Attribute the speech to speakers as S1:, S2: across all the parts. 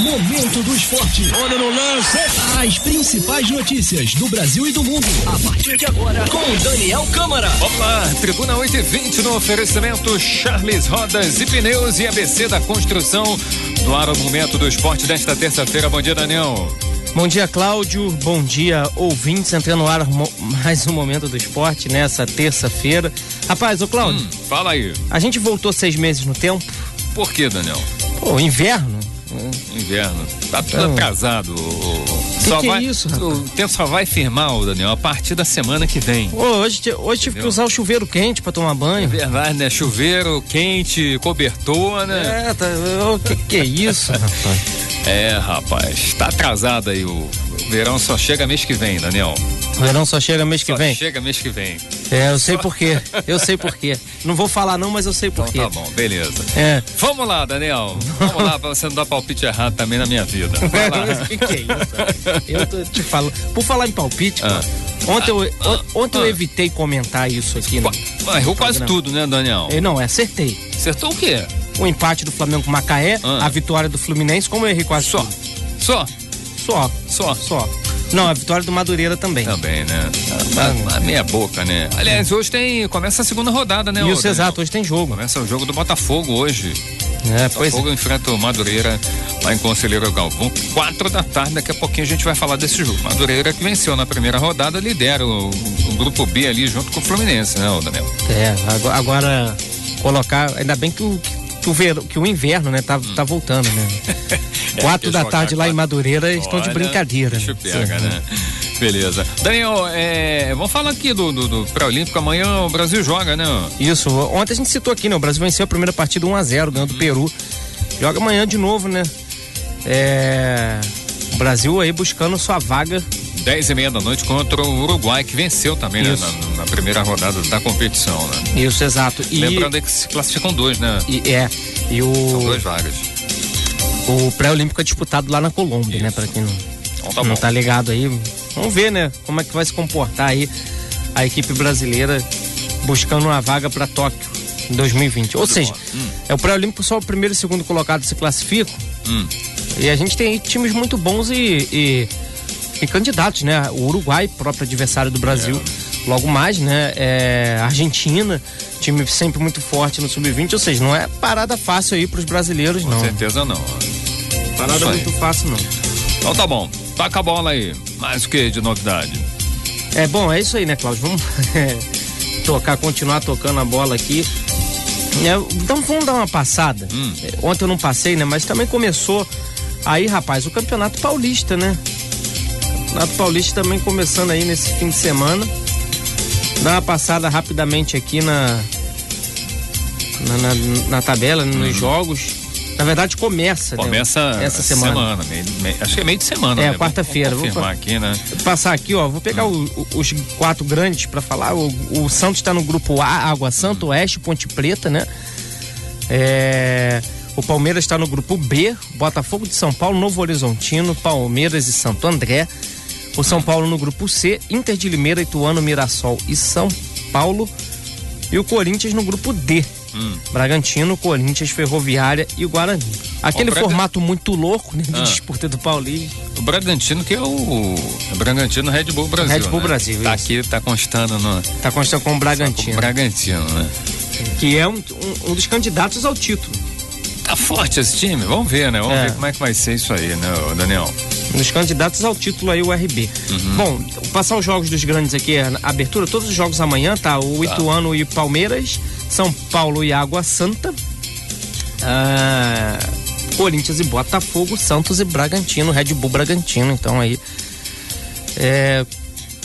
S1: Momento do esporte.
S2: Olha no lance.
S1: As principais notícias do Brasil e do mundo. A partir de agora, com Daniel Câmara.
S3: Vamos lá, Tribuna 8 e 20 no oferecimento Charles Rodas e Pneus e ABC da Construção. No ar o momento do esporte desta terça-feira. Bom dia, Daniel.
S4: Bom dia, Cláudio. Bom dia, ouvintes. Entrando no ar mais um momento do esporte nessa terça-feira. Rapaz, ô Cláudio. Hum,
S3: fala aí.
S4: A gente voltou seis meses no tempo.
S3: Por que, Daniel?
S4: Pô, inverno.
S3: Inverno. Tá tudo então, atrasado.
S4: Que só que é vai, é isso, rapaz?
S3: O tempo só vai firmar, Daniel, a partir da semana que vem.
S4: Pô, hoje, hoje tive que usar o chuveiro quente pra tomar banho. É
S3: verdade, né? Chuveiro quente, cobertor,
S4: né? É, tá, o que que é isso, rapaz?
S3: É, rapaz, tá atrasado aí o, o verão só chega mês que vem, Daniel.
S4: Verão só chega mês que
S3: só
S4: vem?
S3: chega mês que vem.
S4: É, eu sei por quê. Eu sei por quê. Não vou falar não, mas eu sei por
S3: então,
S4: quê.
S3: Tá bom, beleza. É. Vamos lá, Daniel. Vamos lá pra você não dar palpite errado também na minha vida.
S4: Que, que é isso? Eu tô te falando. Por falar em palpite, ah. Ontem, eu, ah, ontem ah, eu evitei comentar isso aqui.
S3: No, errou quase tudo, né, Daniel?
S4: Eu, não, acertei.
S3: Acertou o quê?
S4: o empate do Flamengo com Macaé, ah. a vitória do Fluminense, como eu errei quase
S3: Só. Só.
S4: Só. Só. Só. Não, a vitória do Madureira também.
S3: Também, né? A, a, a meia boca, né? Aliás, hoje tem. Começa a segunda rodada, né?
S4: Isso, exato, hoje tem jogo.
S3: Começa o jogo do Botafogo hoje.
S4: É, Botafogo
S3: é. enfrenta o Madureira lá em Conselheiro Galvão, quatro da tarde, daqui a pouquinho a gente vai falar desse jogo. Madureira que venceu na primeira rodada, lidera o, o grupo B ali junto com o Fluminense, né, Daniel?
S4: É, agora, agora colocar, ainda bem que o, que o, ver, que o inverno, né, tá, hum. tá voltando, né? É, quatro da tarde lá em Madureira Olha, estão de brincadeira.
S3: Né? Pega, né? Beleza. Daniel, é, vamos falar aqui do, do, do pré-olímpico. Amanhã o Brasil joga, né?
S4: Isso. Ontem a gente citou aqui, né? O Brasil venceu a primeira partida 1 a 0 ganhando do hum. Peru. Joga amanhã de novo, né? É, o Brasil aí buscando sua vaga
S3: 10 e meia da noite contra o Uruguai, que venceu também né, na, na, primeira rodada da competição, né?
S4: Isso, exato.
S3: E... Lembrando que se classificam dois, né?
S4: E, é. E o...
S3: São duas vagas.
S4: O pré-olímpico é disputado lá na Colômbia, né? Isso. né? Pra quem não, então tá, não tá ligado aí. Vamos ver, né? Como é que vai se comportar aí a equipe brasileira buscando uma vaga para Tóquio em 2020. Ou seja, hum. é o pré-olímpico só o primeiro e segundo colocado se classificam. Hum. E a gente tem aí times muito bons e, e tem candidatos, né? O Uruguai, próprio adversário do Brasil. É. Logo mais, né? É, Argentina, time sempre muito forte no sub-20, ou seja, não é parada fácil aí para os brasileiros,
S3: Com
S4: não.
S3: Com certeza não.
S4: Parada muito fácil, não.
S3: Então tá bom, toca a bola aí. Mais o que de novidade?
S4: É bom, é isso aí, né, Cláudio? Vamos tocar, continuar tocando a bola aqui. É, então vamos dar uma passada. Hum. É, ontem eu não passei, né? Mas também começou aí, rapaz, o Campeonato Paulista, né? Campeonato Paulista também começando aí nesse fim de semana. Dá uma passada rapidamente aqui na na, na, na tabela, nos uhum. jogos. Na verdade começa,
S3: né? Começa
S4: né? essa semana. semana
S3: meio, meio, acho que é meio de semana,
S4: É,
S3: né?
S4: quarta-feira.
S3: Vou confirmar aqui, né?
S4: Vou passar aqui, ó, vou pegar uhum. o, os quatro grandes para falar. O, o Santos está no grupo A, Água Santa, uhum. Oeste, Ponte Preta, né? É, o Palmeiras está no grupo B, Botafogo de São Paulo, Novo Horizontino, Palmeiras e Santo André. O São Paulo no grupo C, Inter de Limeira, Ituano, Mirassol e São Paulo. E o Corinthians no grupo D. Hum. Bragantino, Corinthians, Ferroviária e Guarani. Aquele formato muito louco né, de ah. disputa do Paulista.
S3: O Bragantino que é o, o Bragantino Red Bull Brasil.
S4: Red Bull
S3: né?
S4: Brasil.
S3: Tá isso. aqui, tá constando no.
S4: Tá constando com o Bragantino. Com
S3: o Bragantino, né?
S4: Que é um, um, um dos candidatos ao título.
S3: Tá forte esse time, vamos ver, né? Vamos é. ver como é que vai ser isso aí, né, Daniel?
S4: Nos candidatos ao título aí, o RB. Uhum. Bom, passar os jogos dos grandes aqui, abertura, todos os jogos amanhã, tá? O tá. Ituano e Palmeiras, São Paulo e Água Santa, ah, Corinthians e Botafogo, Santos e Bragantino, Red Bull Bragantino, então aí. É,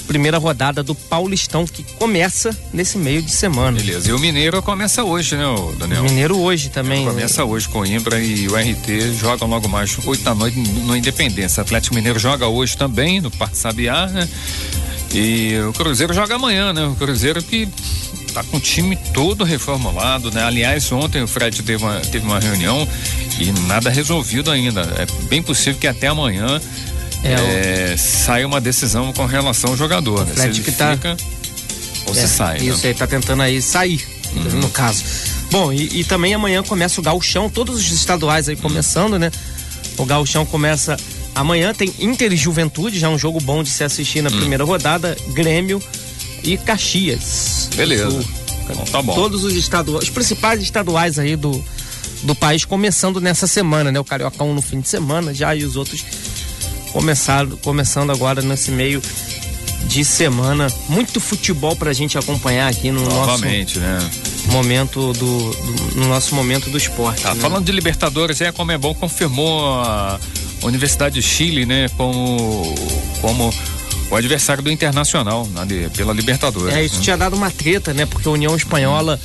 S4: primeira rodada do Paulistão que começa nesse meio de semana.
S3: Beleza. E o Mineiro começa hoje, né, Daniel?
S4: Mineiro hoje também.
S3: Começa hoje com o Imbra e o RT jogam logo mais oito da noite no Independência. Atlético Mineiro joga hoje também no Parque Sabiá, né? E o Cruzeiro joga amanhã, né? O Cruzeiro que tá com o time todo reformulado, né? Aliás, ontem o Fred teve uma, teve uma reunião e nada resolvido ainda. É bem possível que até amanhã é, é, sai uma decisão com relação ao jogador. Né?
S4: Se que tá... fica
S3: ou é, se sai.
S4: Né? Isso
S3: né?
S4: aí, tá tentando aí sair, uhum. no caso. Bom, e, e, também amanhã começa o gauchão, todos os estaduais aí começando, né? O Gauchão começa amanhã, tem Inter e Juventude, já é um jogo bom de se assistir na hum. primeira rodada, Grêmio e Caxias.
S3: Beleza. Bom, tá bom.
S4: Todos os estaduais, os principais estaduais aí do, do país começando nessa semana, né? O Cariocão no fim de semana já e os outros começaram, começando agora nesse meio de semana. Muito futebol pra gente acompanhar aqui no
S3: Novamente,
S4: nosso né? momento do, do, no nosso momento do esporte.
S3: Tá,
S4: né?
S3: falando de Libertadores, a Comebol confirmou a Universidade de Chile, né, como como o adversário do Internacional na, pela Libertadores.
S4: É, isso
S3: né?
S4: tinha dado uma treta, né? Porque a União Espanhola.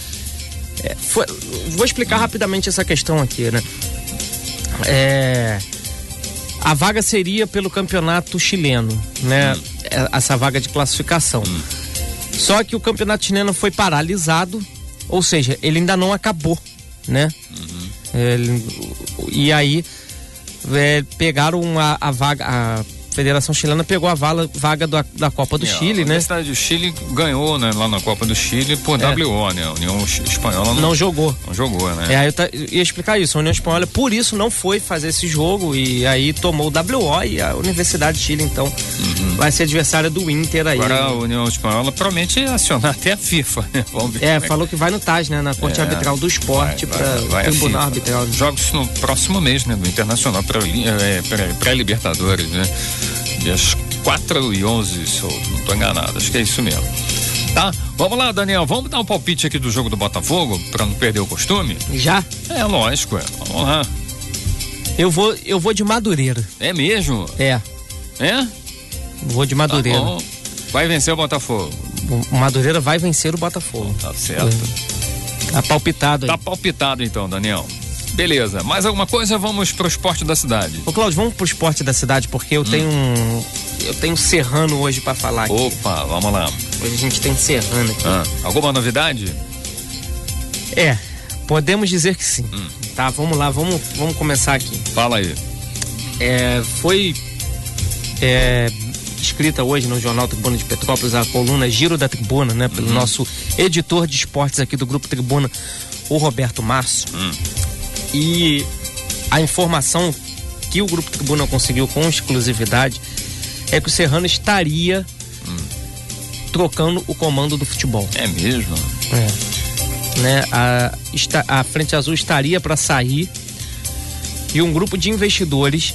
S4: É, foi, vou explicar rapidamente essa questão aqui, né? É, a vaga seria pelo campeonato chileno, né? Hum. Essa vaga de classificação. Hum. Só que o campeonato chileno foi paralisado, ou seja, ele ainda não acabou, né? Uhum. Ele, e aí é, pegaram a, a vaga, a Federação Chilena pegou a vala, vaga da, da Copa do é, Chile,
S3: a
S4: né? A
S3: Universidade do Chile ganhou, né, lá na Copa do Chile por é. WO, né? A União Espanhola
S4: não, não jogou.
S3: Não jogou, né?
S4: É, aí eu tá, ia explicar isso. A União Espanhola, por isso, não foi fazer esse jogo e aí tomou o WO e a Universidade de Chile, então, uhum. vai ser adversária do Inter aí.
S3: Agora a União Espanhola promete acionar até a FIFA, né?
S4: Vamos ver é, é falou que vai no TAS, né? Na Corte é, Arbitral do Esporte para Tribunal Arbitral.
S3: Jogos no próximo mês, né? Do Internacional pré-Libertadores, né? Dias 4 e 11, se eu não estou enganado. Acho que é isso mesmo. Tá? Vamos lá, Daniel. Vamos dar um palpite aqui do jogo do Botafogo, para não perder o costume?
S4: Já?
S3: É, lógico, é. Vamos lá.
S4: Eu vou, eu vou de Madureira.
S3: É mesmo?
S4: É.
S3: É?
S4: Vou de Madureira. Tá
S3: vai vencer o Botafogo.
S4: O Madureira vai vencer o Botafogo.
S3: Tá certo.
S4: Tá palpitado aí.
S3: Tá palpitado então, Daniel. Beleza. Mais alguma coisa? Vamos pro esporte da cidade.
S4: Ô, Cláudio, vamos pro esporte da cidade, porque eu hum. tenho um. Eu tenho Serrano hoje para falar aqui.
S3: Opa, vamos lá.
S4: Hoje a gente tem Serrano aqui.
S3: Ah, alguma novidade?
S4: É, podemos dizer que sim. Hum. Tá, vamos lá, vamos, vamos começar aqui.
S3: Fala aí.
S4: É, foi é, escrita hoje no Jornal Tribuna de Petrópolis a coluna Giro da Tribuna, né? Pelo uhum. nosso editor de esportes aqui do Grupo Tribuna, o Roberto Márcio. Hum. E a informação que o Grupo Tribuna conseguiu com exclusividade é que o Serrano estaria hum. trocando o comando do futebol.
S3: É mesmo?
S4: É. Né? A, a Frente Azul estaria para sair e um grupo de investidores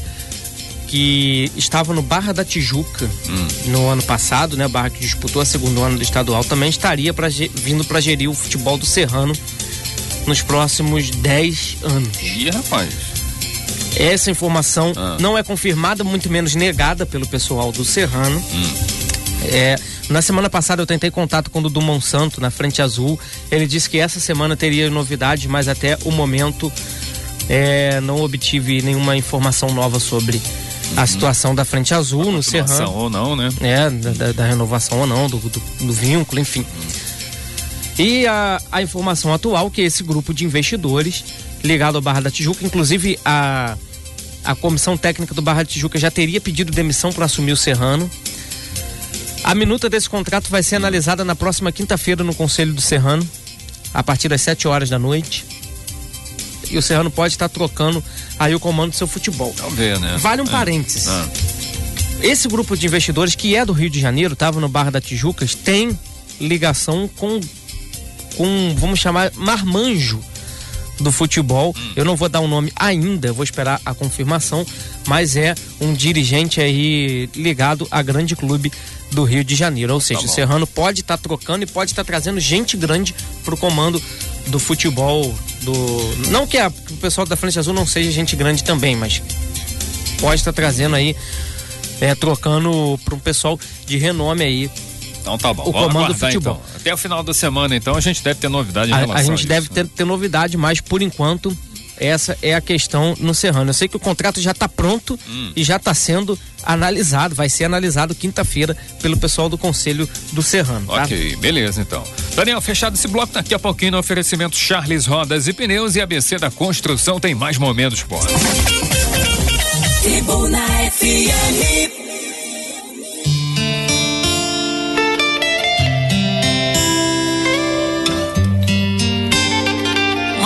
S4: que estava no Barra da Tijuca hum. no ano passado, né? Barra que disputou a segundo ano do estadual, também estaria pra, vindo para gerir o futebol do Serrano nos próximos 10 anos.
S3: Ih, rapaz.
S4: Essa informação ah. não é confirmada, muito menos negada pelo pessoal do Serrano. Hum. É, na semana passada eu tentei contato com o Dudu Monsanto na Frente Azul. Ele disse que essa semana teria novidades, mas até o momento é, não obtive nenhuma informação nova sobre. A situação da Frente Azul no Serrano.
S3: ou não, né?
S4: É, da, da renovação ou não, do, do, do vínculo, enfim. E a, a informação atual que esse grupo de investidores ligado ao Barra da Tijuca, inclusive a, a comissão técnica do Barra da Tijuca já teria pedido demissão para assumir o Serrano. A minuta desse contrato vai ser analisada na próxima quinta-feira no Conselho do Serrano, a partir das 7 horas da noite. E o Serrano pode estar trocando aí o comando do seu futebol.
S3: Vamos ver, né?
S4: Vale um é. parênteses. Ah. Esse grupo de investidores, que é do Rio de Janeiro, estava no Barra da Tijuca, tem ligação com com, vamos chamar, marmanjo do futebol. Hum. Eu não vou dar um nome ainda, vou esperar a confirmação, mas é um dirigente aí ligado a grande clube do Rio de Janeiro. Ou seja, tá o Serrano pode estar tá trocando e pode estar tá trazendo gente grande para o comando do futebol do. Não que, a, que, o pessoal da Frente Azul não seja gente grande também, mas pode estar tá trazendo aí, é, trocando para um pessoal de renome aí
S3: então tá bom.
S4: O Vamos comando do futebol.
S3: Então. Até o final da semana, então, a gente deve ter novidade em
S4: a,
S3: relação a
S4: gente
S3: a
S4: deve
S3: isso,
S4: ter,
S3: né?
S4: ter novidade, mas por enquanto essa é a questão no Serrano. Eu sei que o contrato já está pronto hum. e já está sendo analisado, vai ser analisado quinta-feira pelo pessoal do Conselho do Serrano.
S3: Tá? Ok, beleza então. Daniel, fechado esse bloco, daqui a pouquinho no oferecimento Charles Rodas e Pneus e ABC da Construção tem mais momentos, pô. Tribuna FM.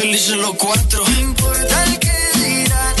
S2: felices los cuatro. Que dirán.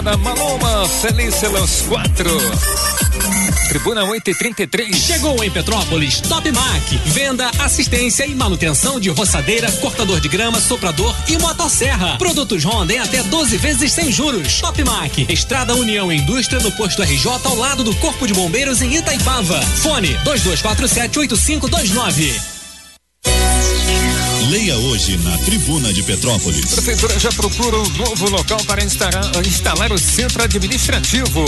S3: Ana Maloma, feliz pelos quatro. Tribuna 8 e 33
S1: Chegou em Petrópolis Top Mac. Venda, assistência e manutenção de roçadeira, cortador de grama, soprador e motosserra. Produtos Honda em até 12 vezes sem juros. Top Mac. Estrada União Indústria no posto RJ ao lado do Corpo de Bombeiros em Itaipava. Fone 22478529.
S5: Leia hoje na Tribuna de Petrópolis.
S3: Prefeitura já procura um novo local para instalar, instalar o centro administrativo.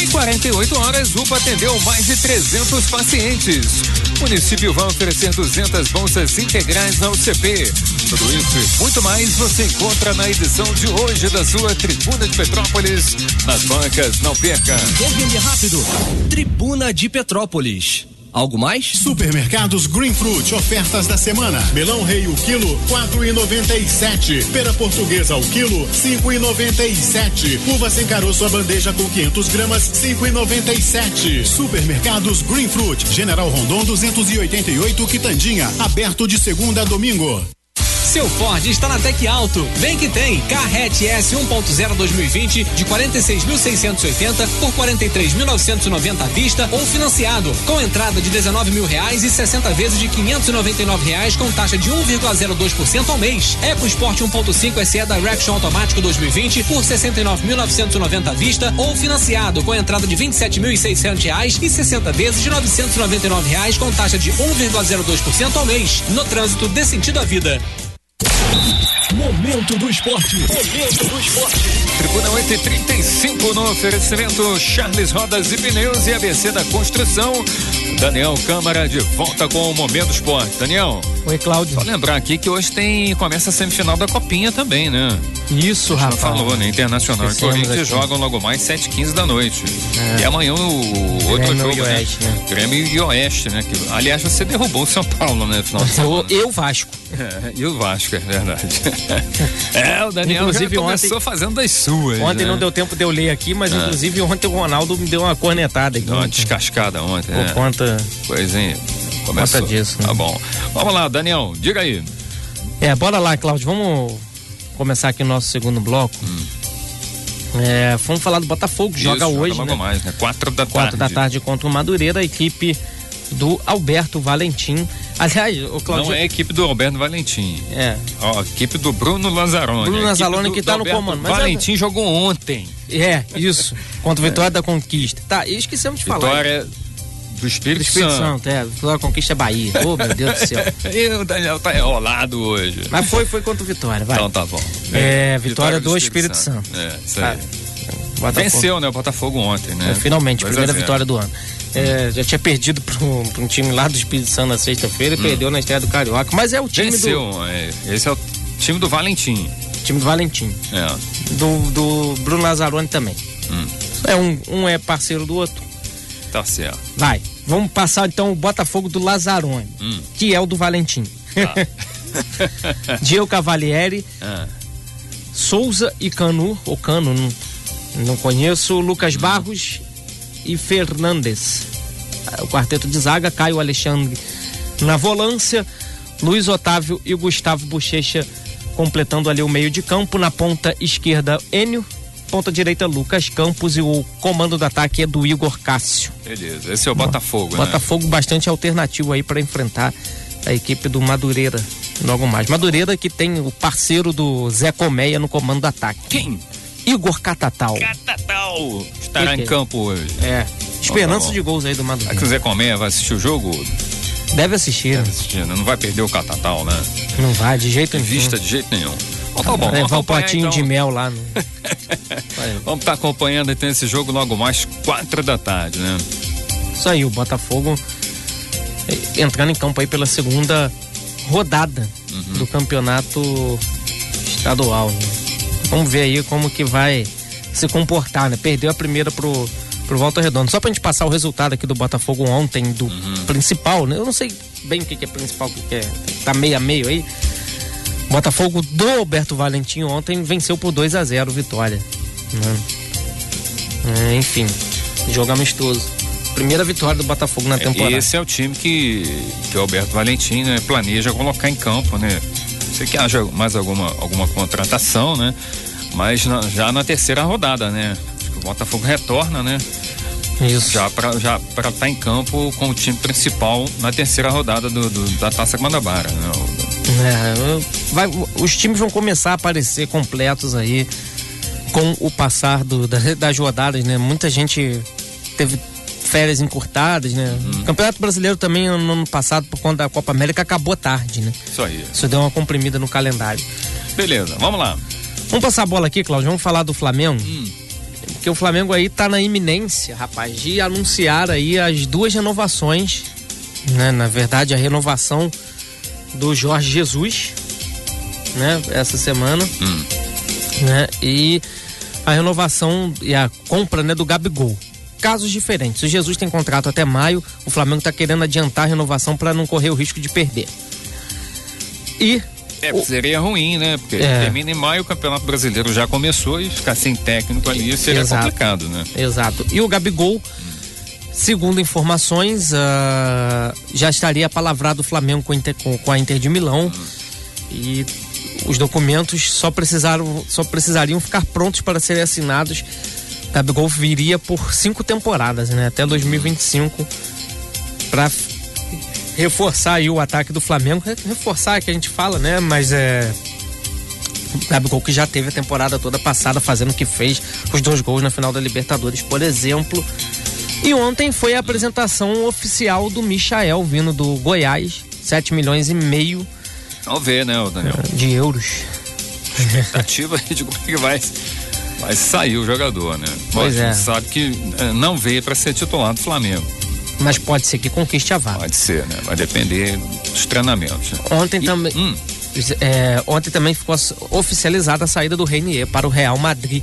S3: Em 48 horas, UPA atendeu mais de 300 pacientes. O município vai oferecer 200 bolsas integrais ao CP. Tudo isso e muito mais você encontra na edição de hoje da sua Tribuna de Petrópolis. Nas bancas, não perca.
S1: Termine rápido. Tribuna de Petrópolis. Algo mais?
S6: Supermercados Green Fruit, ofertas da semana. Melão rei o quilo, quatro e noventa e sete. Pera portuguesa ao quilo, cinco e noventa e sete. Uva sem caroço a bandeja com 500 gramas, cinco e noventa e sete. Supermercados Green Fruit, General Rondon 288, Quitandinha, aberto de segunda a domingo.
S1: Seu Ford está na Tec Alto. Vem que tem. Carrete S 1.0 2020 de 46.680 por 43.990 à vista ou financiado, com entrada de 19 mil reais e 60 vezes de 599 reais com taxa de 1,02% ao mês. EcoSport 1.5 SE Direction automático 2020 por 69.990 à vista ou financiado com entrada de 27.600 reais e 60 vezes de 999 reais com taxa de 1,02% ao mês. No trânsito dê sentido à vida.
S5: Momento do esporte. Momento do esporte.
S3: Tribuna 8 e 35 no oferecimento Charles Rodas e Pneus e ABC da Construção. Daniel Câmara de volta com o Momento Esporte. Daniel.
S4: Oi, Cláudio.
S3: Só lembrar aqui que hoje tem começa a semifinal da Copinha também, né?
S4: Isso, Rafa.
S3: falou, né? Internacional e Corinthians jogam logo mais 7 15 da noite. É. E amanhã o outro
S4: Grêmio
S3: jogo,
S4: e Oeste, né?
S3: né? Grêmio e Oeste, né? Que, aliás, você derrubou o São Paulo, né? Final de
S4: eu, eu Vasco.
S3: É, e o Vasco, é verdade. é, o Daniel inclusive, já começou ontem, fazendo das suas.
S4: Ontem
S3: né?
S4: não deu tempo de eu ler aqui, mas é. inclusive ontem o Ronaldo me deu uma cornetada aqui.
S3: Deu uma descascada ontem,
S4: Por
S3: né?
S4: conta...
S3: Coisinha. Começou.
S4: Conta disso. Né?
S3: Tá bom. Vamos lá, Daniel, diga aí.
S4: É, bora lá, Cláudio. Vamos começar aqui o nosso segundo bloco. Hum. É, vamos falar do Botafogo, que
S3: Isso,
S4: joga hoje.
S3: Joga
S4: né?
S3: mais, né? Quatro da
S4: Quatro
S3: tarde.
S4: da tarde contra o Madureira, a equipe do Alberto Valentim. Aliás, o Claudio...
S3: Não é a equipe do Alberto Valentim.
S4: É.
S3: Ó, a equipe do Bruno Lazzaroni.
S4: Bruno Lazzaroni
S3: do,
S4: que tá no comando. Mas
S3: Valentim é... jogou ontem.
S4: É, isso. Contra o Vitória da Conquista. Tá, e esquecemos de
S3: Vitória
S4: falar.
S3: Vitória do Espírito,
S4: do Espírito
S3: Santo.
S4: Santo. é. Vitória Conquista é Bahia. Ô, oh, meu Deus do céu.
S3: e o Daniel tá enrolado hoje.
S4: Mas foi, foi contra o Vitória, vai.
S3: Então tá bom.
S4: É, Vitória, Vitória do, do, Espírito, Espírito Santo.
S3: Santo. É, isso aí. Ah, Venceu, né, o Botafogo ontem, né?
S4: É, finalmente, primeira vitória do ano. É, já tinha perdido para um time lá do Espírito Santo na sexta-feira e hum. perdeu na estreia do Carioca. Mas é o time
S3: Venceu,
S4: do.
S3: É, esse é o time do Valentim.
S4: Time do Valentim.
S3: É.
S4: Do, do Bruno Lazzaroni também. Hum. É um, um é parceiro do outro.
S3: Tá certo.
S4: Vai. Vamos passar então o Botafogo do Lazzaroni, hum. que é o do Valentim. Tá. Diego Cavalieri, ah. Souza e Canu, ou Cano, não, não conheço, Lucas hum. Barros e Fernandes. O quarteto de zaga, Caio Alexandre na volância, Luiz Otávio e Gustavo Bochecha completando ali o meio de campo. Na ponta esquerda, Enio. Ponta direita, Lucas Campos. E o comando do ataque é do Igor Cássio.
S3: Beleza, esse é o Botafogo,
S4: Botafogo né? Botafogo bastante alternativo aí para enfrentar a equipe do Madureira logo mais. Madureira que tem o parceiro do Zé Colmeia no comando do ataque.
S3: Quem?
S4: Igor Catatal.
S3: Catatal estará que em que campo hoje.
S4: É. Esperança oh, de gols aí do Madureira.
S3: Se quiser comer, vai assistir o jogo?
S4: Deve assistir.
S3: Deve assistir, né? Não vai perder o Catatal, né?
S4: Não vai, de jeito nenhum.
S3: Vista de jeito nenhum. Então, tá bom,
S4: levar o potinho então... de mel lá. No...
S3: vamos estar tá acompanhando então esse jogo logo mais quatro da tarde, né?
S4: Isso aí, o Botafogo entrando em campo aí pela segunda rodada uhum. do campeonato estadual. Né? Vamos ver aí como que vai se comportar, né? Perdeu a primeira pro, pro Volta Redonda. Só pra gente passar o resultado aqui do Botafogo ontem, do uhum. principal, né? Eu não sei bem o que, que é principal, o que, que é. Tá meio a meio aí. Botafogo do Alberto Valentim ontem venceu por 2 a 0 vitória. Né? É, enfim, jogo amistoso. Primeira vitória do Botafogo na temporada.
S3: Esse é o time que, que o Alberto Valentim né, planeja colocar em campo, né? Sei que haja mais alguma, alguma contratação, né? Mas na, já na terceira rodada, né? Acho que o Botafogo retorna, né?
S4: Isso.
S3: Já para já estar tá em campo com o time principal na terceira rodada do, do da Taça Guanabara, né?
S4: É, vai, os times vão começar a aparecer completos aí com o passar do, da, das rodadas, né? Muita gente teve férias encurtadas, né? Uhum. Campeonato Brasileiro também no ano passado, por conta da Copa América, acabou tarde, né?
S3: Isso aí.
S4: Isso deu uma comprimida no calendário.
S3: Beleza, vamos lá.
S4: Vamos passar a bola aqui, Cláudio. Vamos falar do Flamengo. Hum. Porque o Flamengo aí tá na iminência, rapaz, de anunciar aí as duas renovações, né? Na verdade, a renovação do Jorge Jesus, né? Essa semana,
S3: hum.
S4: né? E a renovação e a compra, né? Do Gabigol. Casos diferentes. O Jesus tem contrato até maio, o Flamengo está querendo adiantar a renovação para não correr o risco de perder. E
S3: é, seria ruim, né? Porque é. termina em maio, o Campeonato Brasileiro já começou e ficar sem técnico ali seria Exato. complicado, né?
S4: Exato. E o Gabigol, hum. Segundo informações, uh, já estaria palavrado o Flamengo com, Inter, com, com, a Inter de Milão. E os documentos só precisaram, só precisariam ficar prontos para serem assinados. Gabigol viria por cinco temporadas, né? Até 2025 para reforçar aí o ataque do Flamengo. Reforçar é que a gente fala, né? Mas é Gabigol que já teve a temporada toda passada fazendo o que fez, os dois gols na final da Libertadores, por exemplo. E ontem foi a apresentação oficial do Michael vindo do Goiás, 7 milhões e meio.
S3: Vamos ver, né, Daniel?
S4: De euros.
S3: Expectativa de como é que vai, vai sair o jogador, né?
S4: Pois é.
S3: sabe que é, não veio para ser titular do Flamengo.
S4: Mas pode ser que conquiste a vaga.
S3: Pode ser, né? Vai depender dos treinamentos. Né?
S4: Ontem e, também. Hum. É, ontem também ficou oficializada a saída do Reinier para o Real Madrid.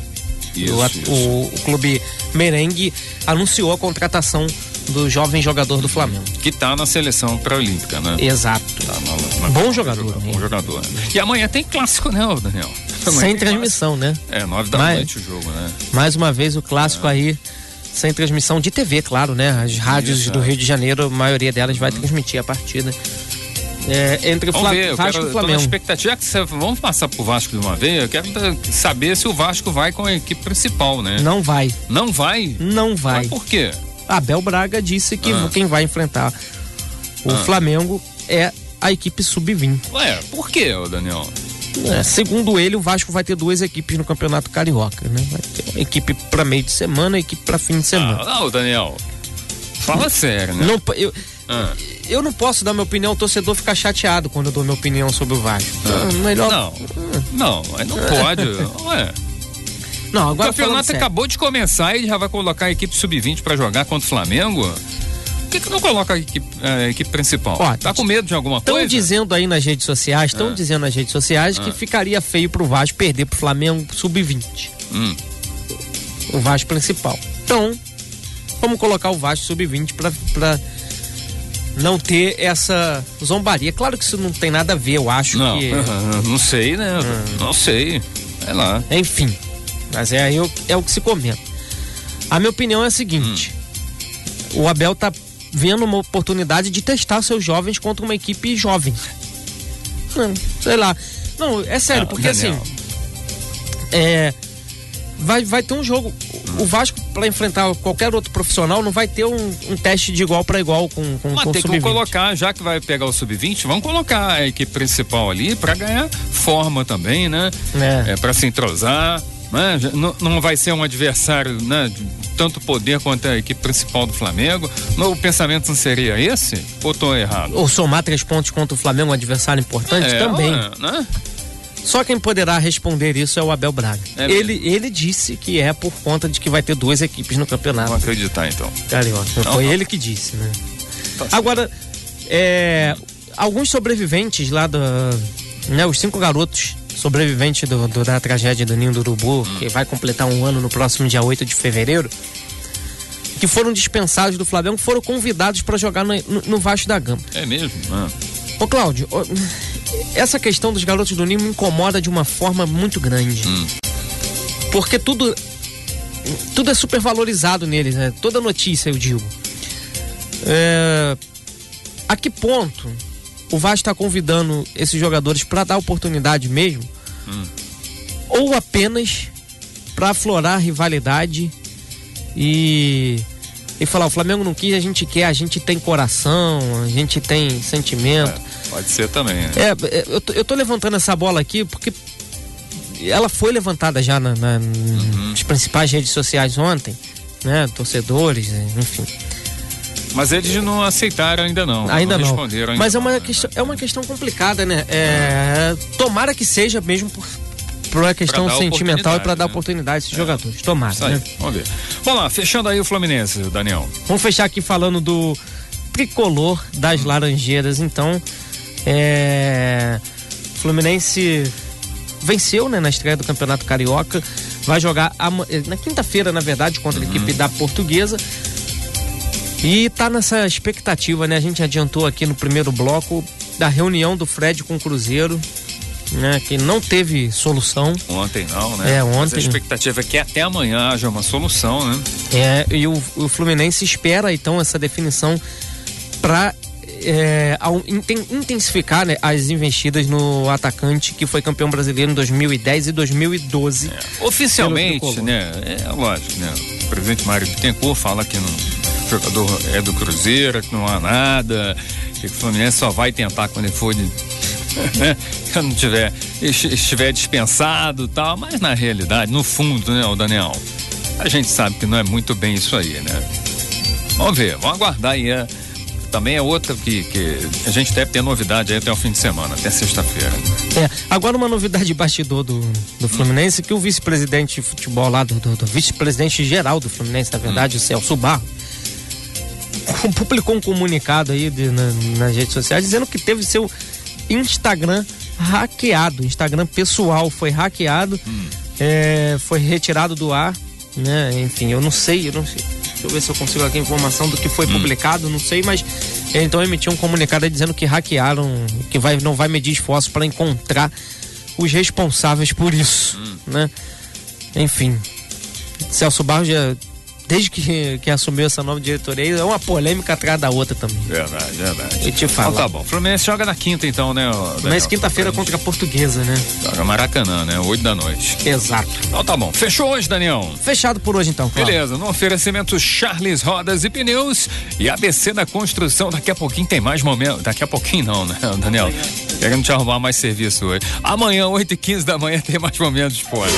S4: Isso, o, isso. O, o, clube merengue anunciou a contratação do jovem jogador do Flamengo.
S3: Que está na seleção pré-olímpica, né?
S4: Exato. Tá na, na, bom jogador.
S3: Bom jogador. Né? E amanhã tem clássico, né, Daniel?
S4: Amanhã sem transmissão,
S3: clássico. né? É, nove da mais, noite o jogo, né?
S4: Mais uma vez o clássico é. aí sem transmissão de TV, claro, né? As rádios Isso, do é. Rio de Janeiro, a maioria delas vai uhum. transmitir a partida. É, entre
S3: Vamos ver, Vasco quero, e Flamengo. expectativa que você, vamos passar pro Vasco de uma vez. Eu quero saber se o Vasco vai com a equipe principal, né?
S4: Não vai.
S3: Não vai?
S4: Não vai. Mas
S3: por quê?
S4: Abel Braga disse que ah. quem vai enfrentar o ah. Flamengo é a equipe sub-20.
S3: Ué, por quê, Daniel?
S4: É, segundo ele, o Vasco vai ter duas equipes no Campeonato Carioca, né? Vai ter uma equipe para meio de semana e equipe para fim de semana.
S3: Ah, não, Daniel. Fala sério, né?
S4: Não, eu, ah. eu não posso dar minha opinião, o torcedor fica chateado quando eu dou minha opinião sobre o Vasco.
S3: Ah. Melhor... Não, não, não pode. Ué. Não, agora o campeonato acabou de começar e já vai colocar a equipe sub-20 para jogar contra o Flamengo. Por que, que não coloca a equipe, a equipe principal? Ó, tá com medo de alguma coisa?
S4: Estão dizendo aí nas redes sociais, estão ah. dizendo nas redes sociais ah. que ficaria feio pro Vasco perder pro Flamengo sub-20. Hum. O Vasco principal. Então, vamos colocar o Vasco sub-20 para não ter essa zombaria. Claro que isso não tem nada a ver, eu acho
S3: não,
S4: que.
S3: Não sei, né? Hum. Não sei. É lá.
S4: Enfim. Mas é, é o que se comenta. A minha opinião é a seguinte: hum. o Abel tá vendo uma oportunidade de testar seus jovens contra uma equipe jovem. Não, sei lá. Não, é sério, ah, porque Daniel. assim. É, vai, vai ter um jogo. O Vasco, para enfrentar qualquer outro profissional, não vai ter um, um teste de igual para igual com, com, Mas com
S3: tem que colocar, já que vai pegar o sub-20, vamos colocar a equipe principal ali para ganhar forma também, né? É. é para se entrosar. Né? Não, não vai ser um adversário né, de tanto poder quanto a equipe principal do Flamengo. o pensamento não seria esse? Ou estou errado?
S4: Ou somar três pontos contra o Flamengo, um adversário importante é, também. Né? Só quem poderá responder isso é o Abel Braga. É ele, ele disse que é por conta de que vai ter duas equipes no campeonato.
S3: Vamos acreditar então.
S4: Carioca. Não, foi não. ele que disse, né? Tá Agora, é, alguns sobreviventes lá do. Né, os cinco garotos sobreviventes do, do, da tragédia do Ninho do Urubu, hum. que vai completar um ano no próximo dia 8 de fevereiro, que foram dispensados do Flamengo, foram convidados para jogar no, no, no Vasco da Gama.
S3: É mesmo? Ah.
S4: Ô Cláudio, essa questão dos garotos do Ninho me incomoda de uma forma muito grande. Hum. Porque tudo tudo é super valorizado neles, né? Toda notícia, eu digo. É, a que ponto o Vasco está convidando esses jogadores para dar oportunidade mesmo? Hum. Ou apenas para aflorar rivalidade e e falar, o Flamengo não quis, a gente quer, a gente tem coração, a gente tem sentimento.
S3: É, pode ser também. Né?
S4: É, eu tô, eu tô levantando essa bola aqui porque ela foi levantada já na, na, uhum. nas principais redes sociais ontem, né? Torcedores, enfim.
S3: Mas eles não aceitaram ainda não.
S4: Ainda não. não. Ainda Mas é uma, questão, é uma questão complicada, né? É, tomara que seja mesmo por, por uma questão sentimental e para dar né? oportunidade a esses é. jogadores. Tomara. Né?
S3: Vamos ver. Vamos lá, fechando aí o Fluminense, Daniel.
S4: Vamos fechar aqui falando do tricolor das hum. Laranjeiras. Então, é... Fluminense venceu né, na estreia do Campeonato Carioca. Vai jogar na quinta-feira, na verdade, contra a uhum. equipe da Portuguesa. E tá nessa expectativa, né? A gente adiantou aqui no primeiro bloco da reunião do Fred com o Cruzeiro, né? Que não teve solução.
S3: Ontem não, né?
S4: É, ontem. Mas a
S3: expectativa é que até amanhã haja uma solução, né?
S4: É, e o, o Fluminense espera então essa definição para é, ao intensificar né, as investidas no atacante que foi campeão brasileiro em 2010 e 2012.
S3: É, oficialmente, né? É lógico, né? O presidente Mário Bittencourt fala que não, o jogador é do Cruzeiro, que não há nada, que o Fluminense só vai tentar quando ele for de né? Quando tiver, estiver dispensado tal, mas na realidade, no fundo, né, o Daniel, a gente sabe que não é muito bem isso aí, né? Vamos ver, vamos aguardar aí. É, também é outra que, que a gente deve ter novidade aí até o fim de semana, até sexta-feira.
S4: É, agora uma novidade de bastidor do, do Fluminense, que o vice-presidente de futebol lá, do, do, do vice-presidente geral do Fluminense, na verdade, hum. o Celso Barro, publicou um comunicado aí de, na, nas redes sociais dizendo que teve seu Instagram hackeado. Instagram pessoal foi hackeado, hum. é, foi retirado do ar, né? Enfim, eu não sei, eu não sei. Deixa eu ver se eu consigo aqui a informação do que foi hum. publicado, não sei, mas então emitiu um comunicado dizendo que hackearam, que vai, não vai medir esforços para encontrar os responsáveis por isso, hum. né? Enfim, Celso Barros já desde que, que assumiu essa nova diretoria, é uma polêmica atrás da outra também.
S3: Verdade, verdade.
S4: E te falo.
S3: Então, tá bom. Fluminense joga na quinta, então, né?
S4: Mas quinta-feira contra a Portuguesa, né?
S3: Joga Maracanã, né? Oito da noite.
S4: Exato.
S3: Então tá bom. Fechou hoje, Daniel?
S4: Fechado por hoje, então.
S3: Claro. Beleza. No oferecimento Charles Rodas e Pneus e ABC da Construção. Daqui a pouquinho tem mais momento. Daqui a pouquinho não, né, Daniel? Querendo te arrumar mais serviço hoje. Amanhã, 8 e 15 da manhã, tem mais momentos esporte.